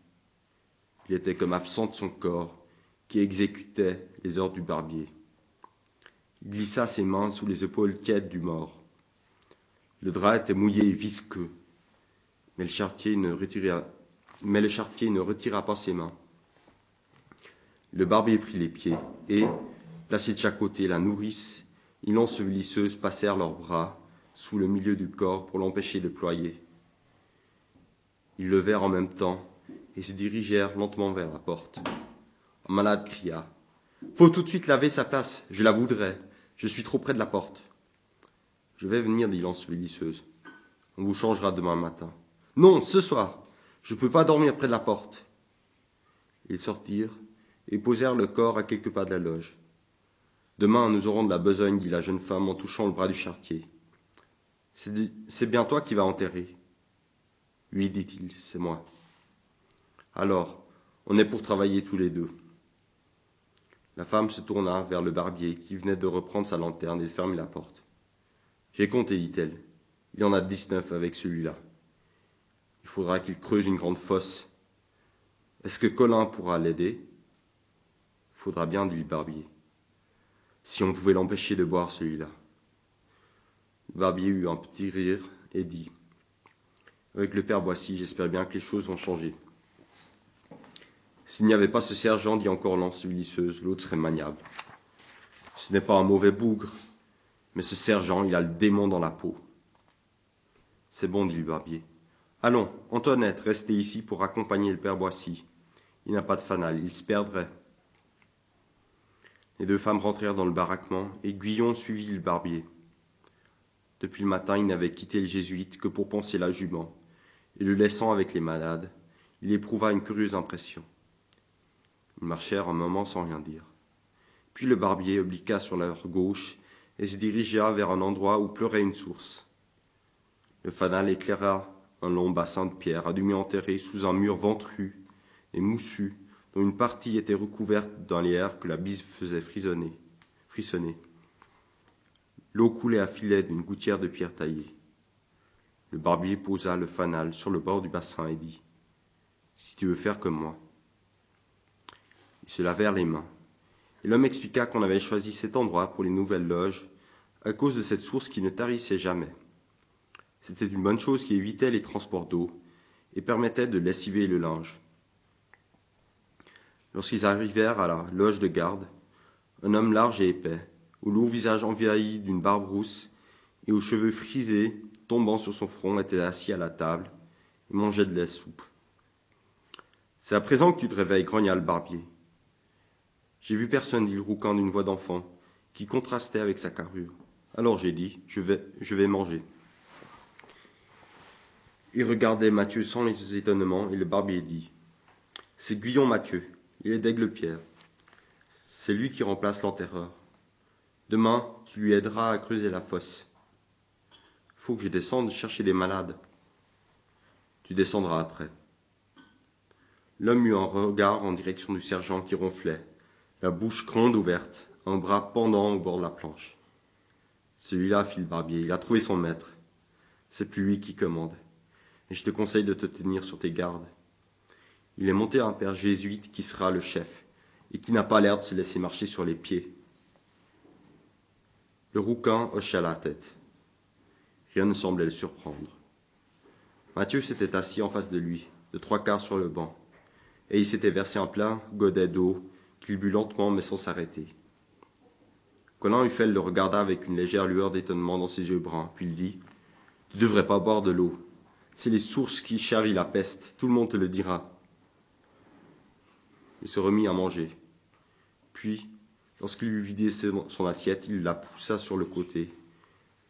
Il était comme absent de son corps, qui exécutait les ordres du barbier. Il glissa ses mains sous les épaules tièdes du mort. Le drap était mouillé et visqueux, mais le chartier ne retira, pas ses mains. Le barbier prit les pieds et, placés de chaque côté, la nourrice et l'ensevelisseuse passèrent leurs bras sous le milieu du corps pour l'empêcher de ployer. Ils levèrent en même temps et se dirigèrent lentement vers la porte. Un malade cria Faut tout de suite laver sa place, je la voudrais. Je suis trop près de la porte. Je vais venir, dit l'ensevelisseuse. On vous changera demain matin. Non, ce soir. Je ne peux pas dormir près de la porte. Ils sortirent et posèrent le corps à quelques pas de la loge. Demain, nous aurons de la besogne, dit la jeune femme en touchant le bras du chartier. C'est bien toi qui vas enterrer. Oui, dit-il, c'est moi. Alors, on est pour travailler tous les deux. La femme se tourna vers le barbier qui venait de reprendre sa lanterne et de fermer la porte. J'ai compté, dit-elle. Il y en a dix-neuf avec celui-là. Il faudra qu'il creuse une grande fosse. Est-ce que Colin pourra l'aider? Faudra bien, dit le barbier. Si on pouvait l'empêcher de boire celui-là. Le barbier eut un petit rire et dit Avec le père Boissy, j'espère bien que les choses vont changer. S'il n'y avait pas ce sergent, dit encore l'ensevelisseuse, l'autre serait maniable. Ce n'est pas un mauvais bougre, mais ce sergent, il a le démon dans la peau. C'est bon, dit le barbier. Allons, Antoinette, restez ici pour accompagner le père Boissy. Il n'a pas de fanal, il se perdrait. Les deux femmes rentrèrent dans le baraquement et Guillon suivit le barbier. Depuis le matin, il n'avait quitté le jésuite que pour penser la jument, et le laissant avec les malades, il éprouva une curieuse impression. Ils marchèrent un moment sans rien dire. Puis le barbier obliqua sur leur gauche et se dirigea vers un endroit où pleurait une source. Le fanal éclaira un long bassin de pierre à demi enterré sous un mur ventru et moussu dont une partie était recouverte d'un lierre que la bise faisait frissonner. frissonner. L'eau coulait à filet d'une gouttière de pierre taillée. Le barbier posa le fanal sur le bord du bassin et dit Si tu veux faire comme moi, ils se lavèrent les mains. Et l'homme expliqua qu'on avait choisi cet endroit pour les nouvelles loges à cause de cette source qui ne tarissait jamais. C'était une bonne chose qui évitait les transports d'eau et permettait de lessiver le linge. Lorsqu'ils arrivèrent à la loge de garde, un homme large et épais, au lourd visage envahi d'une barbe rousse et aux cheveux frisés tombant sur son front, était assis à la table et mangeait de la soupe. C'est à présent que tu te réveilles, grogna le barbier. J'ai vu personne, dit rouquin d'une voix d'enfant, qui contrastait avec sa carrure. Alors j'ai dit, je vais, je vais manger. Il regardait Mathieu sans les étonnements, et le barbier dit C'est Guillon Mathieu, il est d'Aigle-Pierre. C'est lui qui remplace l'enterreur. Demain, tu lui aideras à creuser la fosse. Faut que je descende chercher des malades. Tu descendras après. L'homme eut un regard en direction du sergent qui ronflait, la bouche grande ouverte, un bras pendant au bord de la planche. Celui-là, fit le barbier, il a trouvé son maître. C'est plus lui qui commande. Et je te conseille de te tenir sur tes gardes. Il est monté un père jésuite qui sera le chef, et qui n'a pas l'air de se laisser marcher sur les pieds. Le rouquin hocha la tête. Rien ne semblait le surprendre. Mathieu s'était assis en face de lui, de trois quarts sur le banc, et il s'était versé un plein godet d'eau qu'il but lentement mais sans s'arrêter. Colin Huffel le regarda avec une légère lueur d'étonnement dans ses yeux bruns, puis il dit Tu devrais pas boire de l'eau. C'est les sources qui charrient la peste, tout le monde te le dira. Il se remit à manger. Puis, lorsqu'il eut vidé son assiette, il la poussa sur le côté,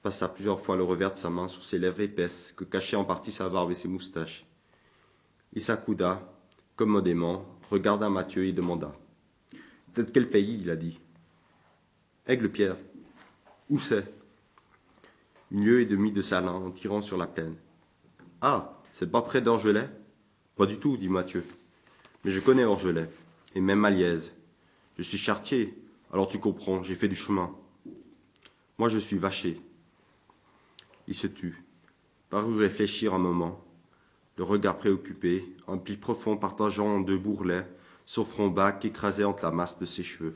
passa plusieurs fois le revers de sa main sur ses lèvres épaisses que cachaient en partie sa barbe et ses moustaches. Il s'accouda, commodément, regarda Mathieu et demanda de quel pays il a dit Aigle-Pierre. Où c'est? Une lieue et demie de Salin en tirant sur la plaine. Ah, c'est pas près d'Orgelet? Pas du tout, dit Mathieu. Mais je connais Orgelet, et même Malièze. Je suis chartier, alors tu comprends, j'ai fait du chemin. Moi je suis vaché. Il se tut. parut réfléchir un moment, le regard préoccupé, un pli profond partageant en deux bourrelets son front bas qu'écrasait entre la masse de ses cheveux.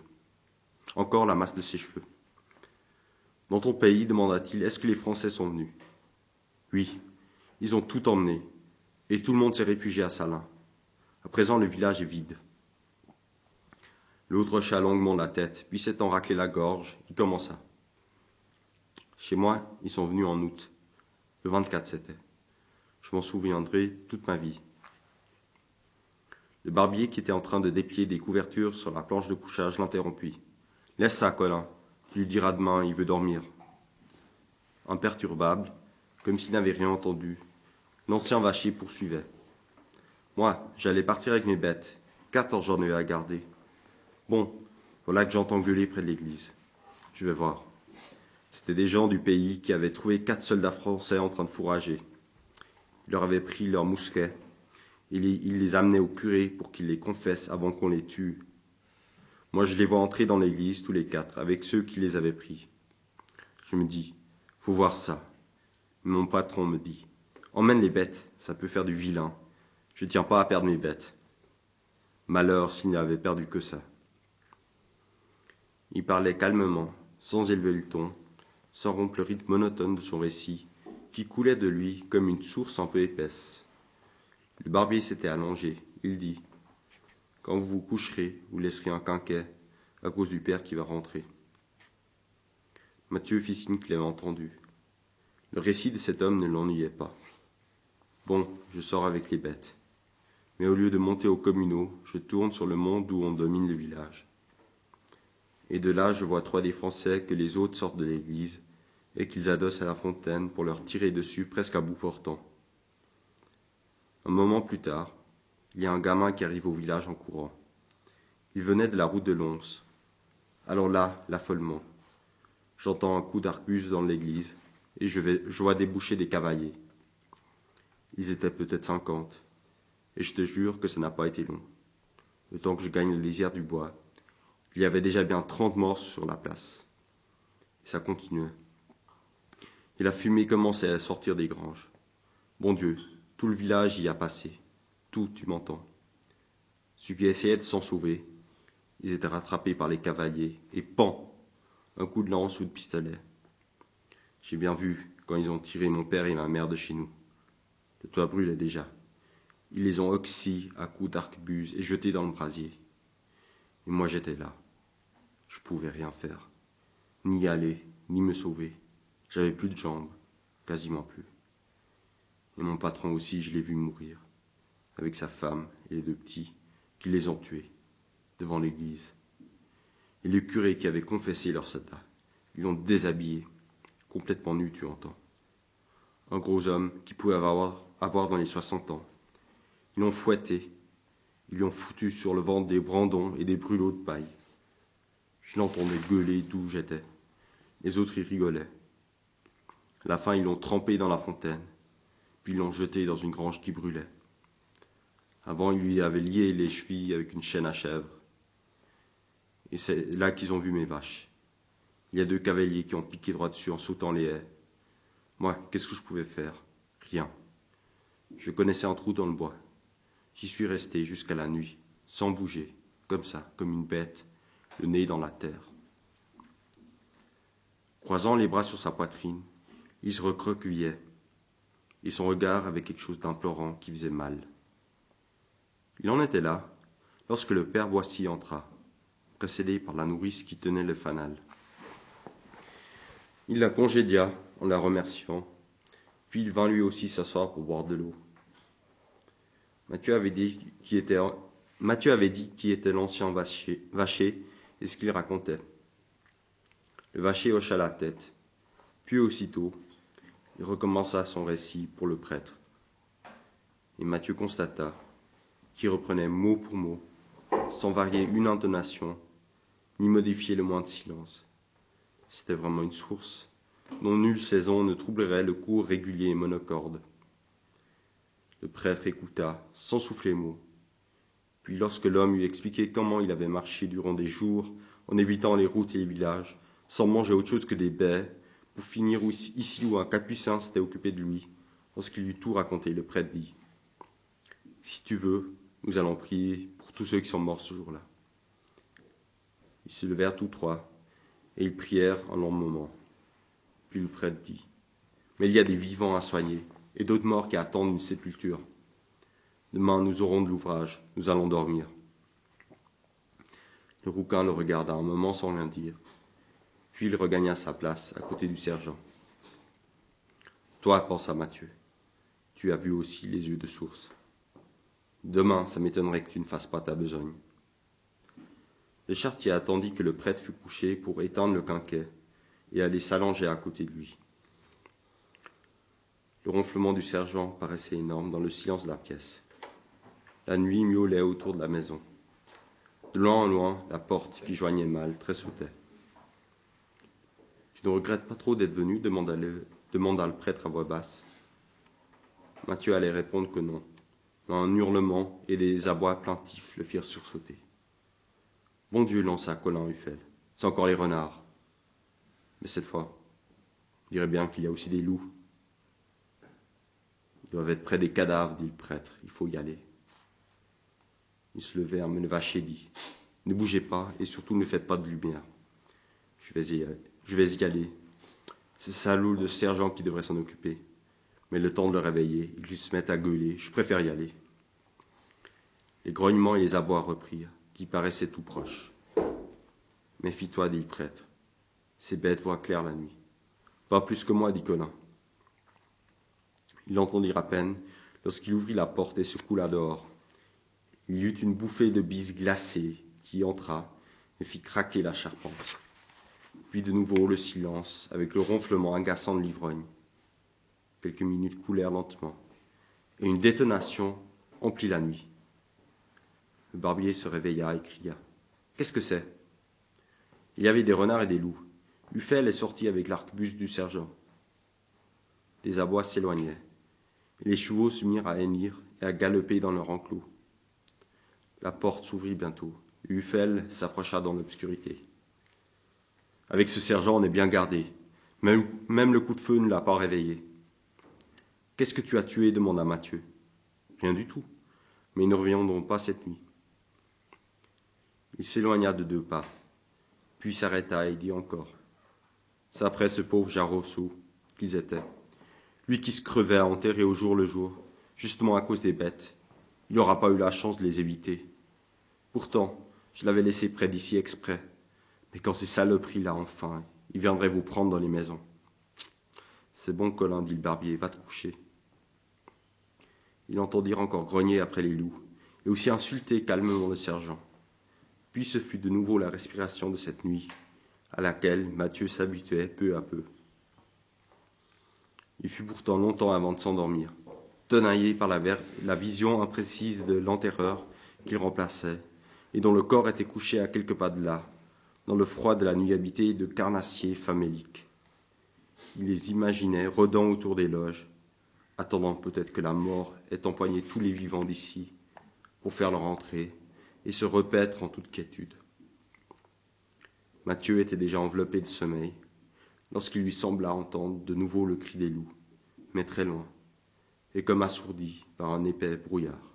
Encore la masse de ses cheveux. Dans ton pays, demanda-t-il, est-ce que les Français sont venus? Oui, ils ont tout emmené, et tout le monde s'est réfugié à Salins. À présent, le village est vide. L'autre hocha longuement la tête, puis s'étant raclé la gorge, il commença. Chez moi, ils sont venus en août. Le 24 c'était. Je m'en souviendrai toute ma vie. Le barbier qui était en train de déplier des couvertures sur la planche de couchage l'interrompit. Laisse ça, Colin. Tu lui diras demain, il veut dormir. Imperturbable, comme s'il n'avait rien entendu, l'ancien vachier poursuivait. Moi, j'allais partir avec mes bêtes. Quatorze j'en ai à garder. Bon, voilà que j'entends gueuler près de l'église. Je vais voir. C'était des gens du pays qui avaient trouvé quatre soldats français en train de fourrager. Ils leur avaient pris leurs mousquets il les amenait au curé pour qu'il les confesse avant qu'on les tue. Moi, je les vois entrer dans l'église, tous les quatre, avec ceux qui les avaient pris. Je me dis, faut voir ça. Mon patron me dit, emmène les bêtes, ça peut faire du vilain. Je tiens pas à perdre mes bêtes. Malheur s'il n'avait perdu que ça. Il parlait calmement, sans élever le ton, sans rompre le rythme monotone de son récit, qui coulait de lui comme une source un peu épaisse. Le barbier s'était allongé. Il dit Quand vous vous coucherez, vous laisserez un quinquet à cause du père qui va rentrer. Mathieu fit signe qu'il avait entendu. Le récit de cet homme ne l'ennuyait pas. Bon, je sors avec les bêtes. Mais au lieu de monter au communaux, je tourne sur le monde où on domine le village. Et de là, je vois trois des Français que les autres sortent de l'église et qu'ils adossent à la fontaine pour leur tirer dessus presque à bout portant. Un moment plus tard, il y a un gamin qui arrive au village en courant. Il venait de la route de Lons. Alors là, l'affolement. J'entends un coup d'arcus dans l'église et je, je vois déboucher des cavaliers. Ils étaient peut-être cinquante, et je te jure que ça n'a pas été long. Le temps que je gagne la lisière du bois, il y avait déjà bien trente morts sur la place. Et ça continuait. Et la fumée commençait à sortir des granges. Bon Dieu, tout le village y a passé. Tout, tu m'entends. Ceux qui essayaient de s'en sauver, ils étaient rattrapés par les cavaliers, et pan Un coup de lance ou de pistolet. J'ai bien vu quand ils ont tiré mon père et ma mère de chez nous. Le toit brûlait déjà. Ils les ont oxy à coups d'arquebuse et jetés dans le brasier. Et moi j'étais là. Je pouvais rien faire. Ni aller, ni me sauver. J'avais plus de jambes. Quasiment plus. Et mon patron aussi, je l'ai vu mourir, avec sa femme et les deux petits, qui les ont tués, devant l'église. Et le curé qui avait confessé leur sata, ils l'ont déshabillé, complètement nu, tu entends. Un gros homme qui pouvait avoir, avoir dans les soixante ans. Ils l'ont fouetté, ils lui ont foutu sur le ventre des brandons et des brûlots de paille. Je l'entendais gueuler d'où j'étais. Les autres y rigolaient. À la fin, ils l'ont trempé dans la fontaine puis l'ont jeté dans une grange qui brûlait. Avant, ils lui avaient lié les chevilles avec une chaîne à chèvre. Et c'est là qu'ils ont vu mes vaches. Il y a deux cavaliers qui ont piqué droit dessus en sautant les haies. Moi, qu'est-ce que je pouvais faire? Rien. Je connaissais un trou dans le bois. J'y suis resté jusqu'à la nuit, sans bouger, comme ça, comme une bête, le nez dans la terre. Croisant les bras sur sa poitrine, il se recroquevillait et son regard avait quelque chose d'implorant qui faisait mal. Il en était là lorsque le père Boissy entra, précédé par la nourrice qui tenait le fanal. Il la congédia en la remerciant, puis il vint lui aussi s'asseoir pour boire de l'eau. Mathieu avait dit qui était, l'ancien vacher, vacher et ce qu'il racontait. Le vacher hocha la tête, puis aussitôt il recommença son récit pour le prêtre. Et Matthieu constata qu'il reprenait mot pour mot, sans varier une intonation, ni modifier le moindre silence. C'était vraiment une source dont nulle saison ne troublerait le cours régulier et monocorde. Le prêtre écouta, sans souffler mot. Puis lorsque l'homme eut expliqué comment il avait marché durant des jours, en évitant les routes et les villages, sans manger autre chose que des baies, pour finir ici où un capucin s'était occupé de lui, Lorsqu'il eut tout raconté, le prêtre dit Si tu veux, nous allons prier pour tous ceux qui sont morts ce jour-là. Ils se levèrent tous trois et ils prièrent un long moment. Puis le prêtre dit Mais il y a des vivants à soigner et d'autres morts qui attendent une sépulture. Demain, nous aurons de l'ouvrage, nous allons dormir. Le rouquin le regarda un moment sans rien dire, puis il regagna sa place à côté du sergent. Toi, pensa Mathieu, tu as vu aussi les yeux de source. Demain, ça m'étonnerait que tu ne fasses pas ta besogne. Le chartier attendit que le prêtre fût couché pour éteindre le quinquet et aller s'allonger à côté de lui. Le ronflement du sergent paraissait énorme dans le silence de la pièce. La nuit miaulait autour de la maison. De loin en loin, la porte qui joignait mal tressautait. Tu ne regrettes pas trop d'être venu? demanda le, prêtre à voix basse. Mathieu allait répondre que non. Un hurlement et des abois plaintifs le firent sursauter. Bon Dieu, lança Colin Huffel. C'est encore les renards. Mais cette fois, on dirait bien qu'il y a aussi des loups. Ils doivent être près des cadavres, dit le prêtre. Il faut y aller. Il se levait, me vache et dit Ne bougez pas et surtout ne faites pas de lumière. Je vais y aller. Je vais y aller. C'est salaud de sergent qui devrait s'en occuper. Mais le temps de le réveiller, il se met à gueuler. Je préfère y aller. Les grognements et les abois reprirent, qui paraissaient tout proches. Méfie-toi, dit le prêtre. Ces bêtes voient clair la nuit. Pas plus que moi, dit Colin. Il l'entendit à peine lorsqu'il ouvrit la porte et se coula dehors. Il y eut une bouffée de bise glacée qui entra et fit craquer la charpente. Puis de nouveau le silence, avec le ronflement agaçant de l'ivrogne. Quelques minutes coulèrent lentement, et une détonation emplit la nuit. Le barbier se réveilla et cria. Qu'est-ce que c'est? Il y avait des renards et des loups. Uffel est sorti avec l'arquebuse du sergent. Des abois s'éloignaient, les chevaux se mirent à hennir et à galoper dans leur enclos. La porte s'ouvrit bientôt, et Uffel s'approcha dans l'obscurité. Avec ce sergent, on est bien gardé. Même, le coup de feu ne l'a pas réveillé. Qu'est-ce que tu as tué demanda Mathieu. Rien du tout. Mais ne reviendrons pas cette nuit. Il s'éloigna de deux pas, puis s'arrêta et dit encore. C'est après ce pauvre Jarosso qu'ils étaient. Lui qui se crevait à enterrer au jour le jour, justement à cause des bêtes. Il n'aura pas eu la chance de les éviter. Pourtant, je l'avais laissé près d'ici exprès. Mais quand ces saloperies-là, enfin, ils viendraient vous prendre dans les maisons. C'est bon, Colin, dit le barbier, va te coucher. Il entendit encore grogner après les loups, et aussi insulter calmement le sergent. Puis ce fut de nouveau la respiration de cette nuit, à laquelle Mathieu s'habituait peu à peu. Il fut pourtant longtemps avant de s'endormir, tenaillé par la, vision imprécise de l'enterreur qu'il remplaçait, et dont le corps était couché à quelques pas de là, dans le froid de la nuit habitée de carnassiers faméliques. Il les imaginait rôdant autour des loges, attendant peut-être que la mort ait empoigné tous les vivants d'ici pour faire leur entrée et se repaître en toute quiétude. Mathieu était déjà enveloppé de sommeil lorsqu'il lui sembla entendre de nouveau le cri des loups, mais très loin, et comme assourdi par un épais brouillard.